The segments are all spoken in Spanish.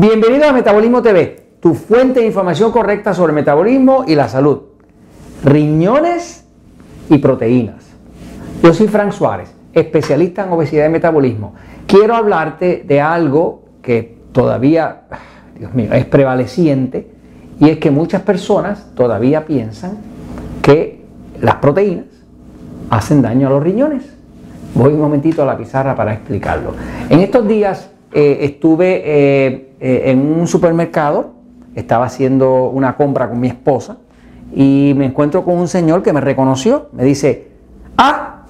Bienvenido a Metabolismo TV, tu fuente de información correcta sobre el metabolismo y la salud. Riñones y proteínas. Yo soy Frank Suárez, especialista en obesidad y metabolismo. Quiero hablarte de algo que todavía, Dios mío, es prevaleciente y es que muchas personas todavía piensan que las proteínas hacen daño a los riñones. Voy un momentito a la pizarra para explicarlo. En estos días eh, estuve eh, eh, en un supermercado, estaba haciendo una compra con mi esposa y me encuentro con un señor que me reconoció, me dice, ah,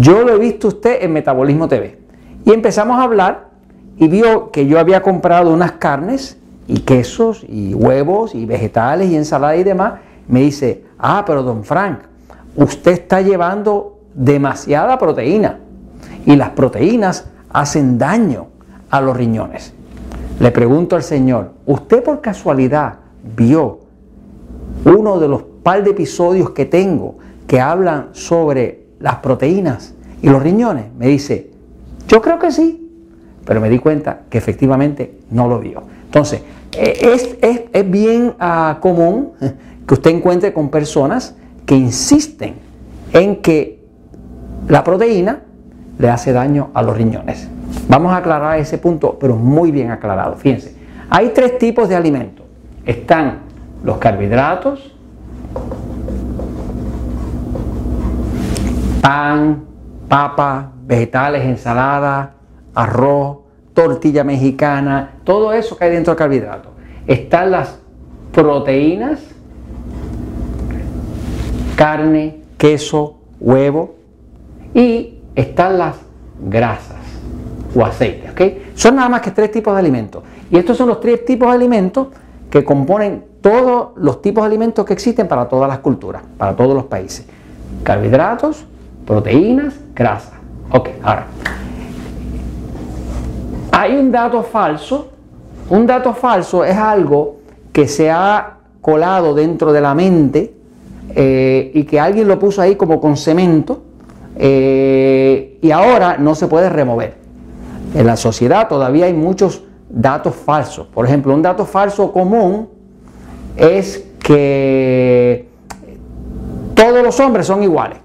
yo lo he visto usted en Metabolismo TV. Y empezamos a hablar y vio que yo había comprado unas carnes y quesos y huevos y vegetales y ensalada y demás. Me dice, ah, pero don Frank, usted está llevando demasiada proteína y las proteínas hacen daño a los riñones. Le pregunto al Señor, ¿usted por casualidad vio uno de los par de episodios que tengo que hablan sobre las proteínas y los riñones? Me dice, yo creo que sí, pero me di cuenta que efectivamente no lo vio. Entonces, eh, es, bien ah, común que usted encuentre con personas que insisten en que la proteína le hace daño a los riñones. Vamos a aclarar ese punto, pero muy bien aclarado. Fíjense, hay tres tipos de alimentos. Están los carbohidratos, pan, papa, vegetales, ensalada, arroz, tortilla mexicana, todo eso que hay dentro del carbohidrato. Están las proteínas, carne, queso, huevo y están las grasas o aceites. ¿okay? Son nada más que tres tipos de alimentos. Y estos son los tres tipos de alimentos que componen todos los tipos de alimentos que existen para todas las culturas, para todos los países. Carbohidratos, proteínas, grasas. Ok, ahora. Hay un dato falso. Un dato falso es algo que se ha colado dentro de la mente eh, y que alguien lo puso ahí como con cemento eh, y ahora no se puede remover. En la sociedad todavía hay muchos datos falsos. Por ejemplo, un dato falso común es que todos los hombres son iguales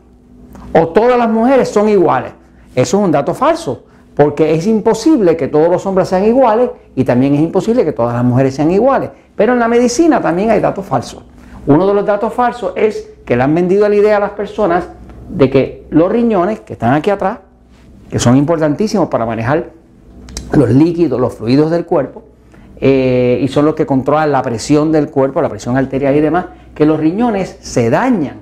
o todas las mujeres son iguales. Eso es un dato falso, porque es imposible que todos los hombres sean iguales y también es imposible que todas las mujeres sean iguales. Pero en la medicina también hay datos falsos. Uno de los datos falsos es que le han vendido la idea a las personas de que los riñones que están aquí atrás, que son importantísimos para manejar los líquidos, los fluidos del cuerpo, eh, y son los que controlan la presión del cuerpo, la presión arterial y demás, que los riñones se dañan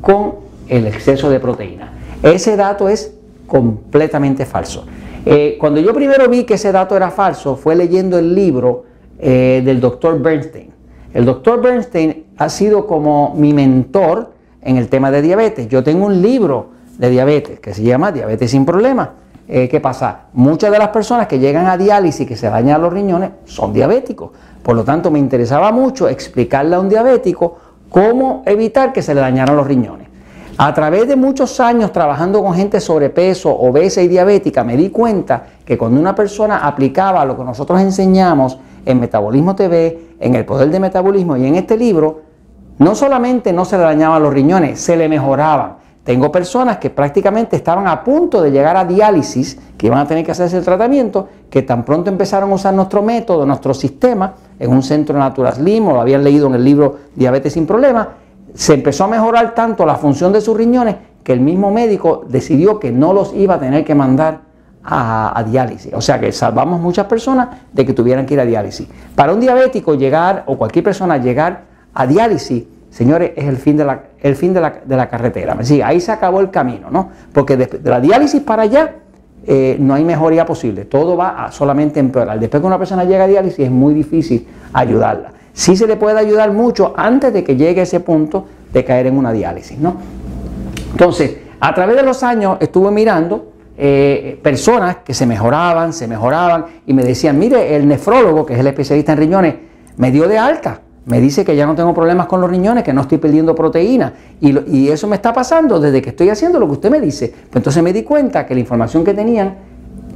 con el exceso de proteína. Ese dato es completamente falso. Eh, cuando yo primero vi que ese dato era falso, fue leyendo el libro eh, del doctor Bernstein. El doctor Bernstein ha sido como mi mentor en el tema de diabetes. Yo tengo un libro de diabetes que se llama Diabetes sin Problemas eh, ¿qué pasa? Muchas de las personas que llegan a diálisis y que se dañan los riñones son diabéticos. Por lo tanto, me interesaba mucho explicarle a un diabético cómo evitar que se le dañaran los riñones. A través de muchos años trabajando con gente sobrepeso, obesa y diabética, me di cuenta que cuando una persona aplicaba lo que nosotros enseñamos en Metabolismo TV, en el poder de metabolismo y en este libro, no solamente no se le dañaban los riñones, se le mejoraban. Tengo personas que prácticamente estaban a punto de llegar a diálisis, que iban a tener que hacerse el tratamiento, que tan pronto empezaron a usar nuestro método, nuestro sistema, en un centro Natural Slim, o lo habían leído en el libro Diabetes sin Problemas, se empezó a mejorar tanto la función de sus riñones que el mismo médico decidió que no los iba a tener que mandar a, a, diálisis. O sea que salvamos muchas personas de que tuvieran que ir a diálisis. Para un diabético llegar, o cualquier persona llegar a diálisis, señores, es el fin de la, el fin de la, carretera. ahí se acabó el camino, ¿no? Porque de, la diálisis para allá eh, no hay mejoría posible, todo va a solamente empeorar. Después que una persona llega a diálisis es muy difícil ayudarla. Sí se le puede ayudar mucho antes de que llegue a ese punto de caer en una diálisis, ¿no? Entonces, a través de los años estuve mirando eh, personas que se mejoraban, se mejoraban y me decían, mire, el nefrólogo, que es el especialista en riñones, me dio de alta me dice que ya no tengo problemas con los riñones, que no estoy perdiendo proteína. Y, eso me está pasando desde que estoy haciendo lo que usted me dice. Pues entonces me di cuenta que la información que tenían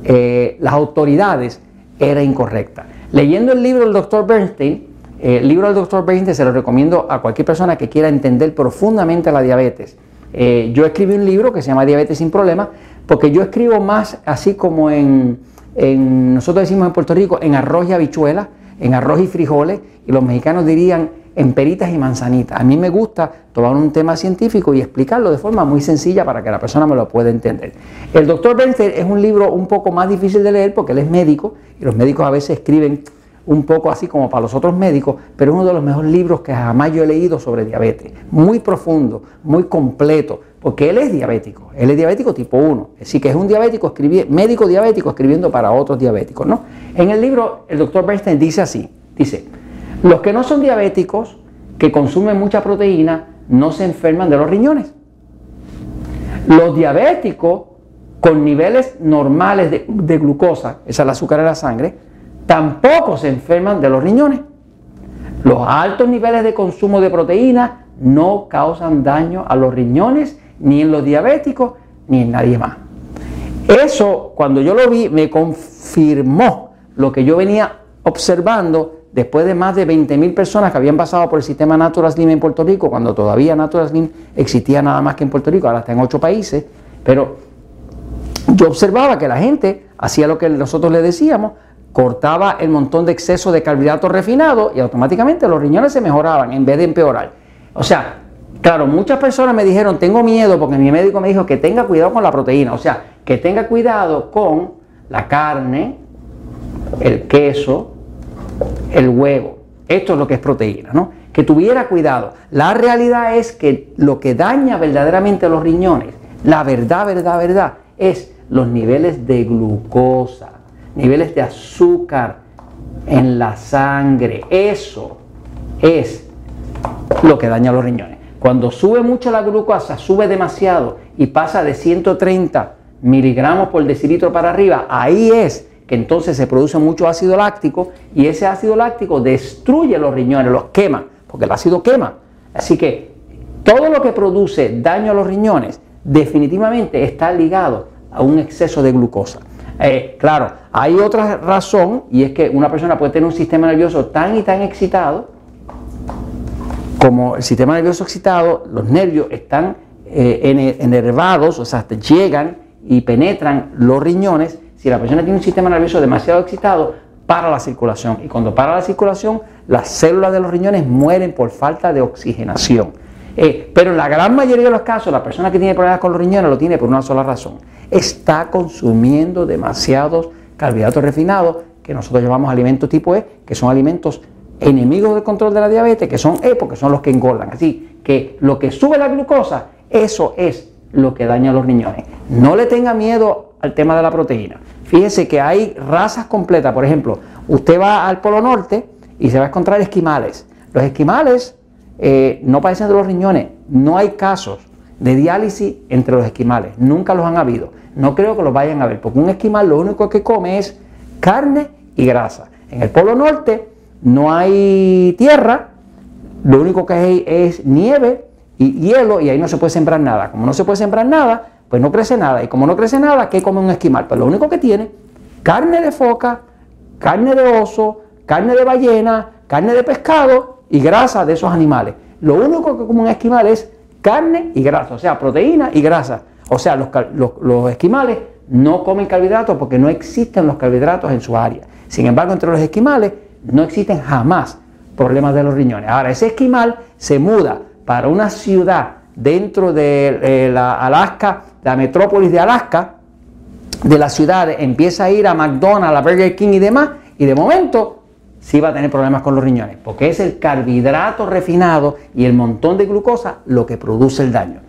eh, las autoridades era incorrecta. Leyendo el libro del doctor Bernstein, eh, el libro del doctor Bernstein se lo recomiendo a cualquier persona que quiera entender profundamente la diabetes. Eh, yo escribí un libro que se llama Diabetes sin Problemas, porque yo escribo más así como en, en, nosotros decimos en Puerto Rico, en arroz y habichuelas, en arroz y frijoles, y los mexicanos dirían en peritas y manzanitas. A mí me gusta tomar un tema científico y explicarlo de forma muy sencilla para que la persona me lo pueda entender. El doctor Bernstein es un libro un poco más difícil de leer porque él es médico y los médicos a veces escriben un poco así como para los otros médicos, pero es uno de los mejores libros que jamás yo he leído sobre diabetes. Muy profundo, muy completo, porque él es diabético, él es diabético tipo 1, es decir, que es un diabético médico diabético escribiendo para otros diabéticos. ¿no? En el libro el doctor Bernstein dice así, dice, los que no son diabéticos, que consumen mucha proteína, no se enferman de los riñones. Los diabéticos con niveles normales de, de glucosa, esa es el azúcar en la sangre, tampoco se enferman de los riñones. Los altos niveles de consumo de proteína no causan daño a los riñones, ni en los diabéticos, ni en nadie más. Eso, cuando yo lo vi, me confirmó lo que yo venía observando después de más de 20.000 personas que habían pasado por el sistema Natural Slim en Puerto Rico, cuando todavía Natural Slim existía nada más que en Puerto Rico, ahora está en ocho países, pero yo observaba que la gente hacía lo que nosotros le decíamos, cortaba el montón de exceso de carbohidratos refinados y automáticamente los riñones se mejoraban en vez de empeorar. O sea, claro, muchas personas me dijeron, tengo miedo porque mi médico me dijo que tenga cuidado con la proteína, o sea, que tenga cuidado con la carne, el queso, el huevo. Esto es lo que es proteína, ¿no? Que tuviera cuidado. La realidad es que lo que daña verdaderamente los riñones, la verdad, verdad, verdad, es los niveles de glucosa niveles de azúcar en la sangre. Eso es lo que daña los riñones. Cuando sube mucho la glucosa, sube demasiado y pasa de 130 miligramos por decilitro para arriba, ahí es que entonces se produce mucho ácido láctico y ese ácido láctico destruye los riñones, los quema, porque el ácido quema. Así que todo lo que produce daño a los riñones definitivamente está ligado a un exceso de glucosa. Eh, claro, hay otra razón y es que una persona puede tener un sistema nervioso tan y tan excitado como el sistema nervioso excitado, los nervios están eh, enervados, o sea, llegan y penetran los riñones. Si la persona tiene un sistema nervioso demasiado excitado, para la circulación. Y cuando para la circulación, las células de los riñones mueren por falta de oxigenación. Eh, pero en la gran mayoría de los casos, la persona que tiene problemas con los riñones lo tiene por una sola razón está consumiendo demasiados carbohidratos refinados que nosotros llamamos alimentos tipo E, que son alimentos enemigos del control de la diabetes, que son E porque son los que engordan. Así que lo que sube la glucosa, eso es lo que daña a los riñones. No le tenga miedo al tema de la proteína. Fíjese que hay razas completas. Por ejemplo, usted va al Polo Norte y se va a encontrar esquimales. Los esquimales eh, no padecen de los riñones. No hay casos de diálisis entre los esquimales. Nunca los han habido. No creo que los vayan a ver, porque un esquimal lo único que come es carne y grasa. En el Polo Norte no hay tierra, lo único que hay es nieve y hielo y ahí no se puede sembrar nada. Como no se puede sembrar nada, pues no crece nada. Y como no crece nada, ¿qué come un esquimal? Pues lo único que tiene, carne de foca, carne de oso, carne de ballena, carne de pescado y grasa de esos animales. Lo único que come un esquimal es carne y grasa, o sea, proteína y grasa. O sea, los, esquimales no comen carbohidratos porque no existen los carbohidratos en su área. Sin embargo, entre los esquimales no existen jamás problemas de los riñones. Ahora, ese esquimal se muda para una ciudad dentro de eh, la Alaska, la metrópolis de Alaska, de la ciudad, empieza a ir a McDonald's, a Burger King y demás, y de momento sí va a tener problemas con los riñones, porque es el carbohidrato refinado y el montón de glucosa lo que produce el daño.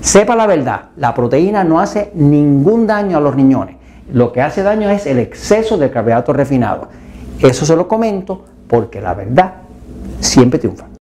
Sepa la verdad, la proteína no hace ningún daño a los riñones. Lo que hace daño es el exceso de carbohidrato refinado. Eso se lo comento porque la verdad siempre triunfa.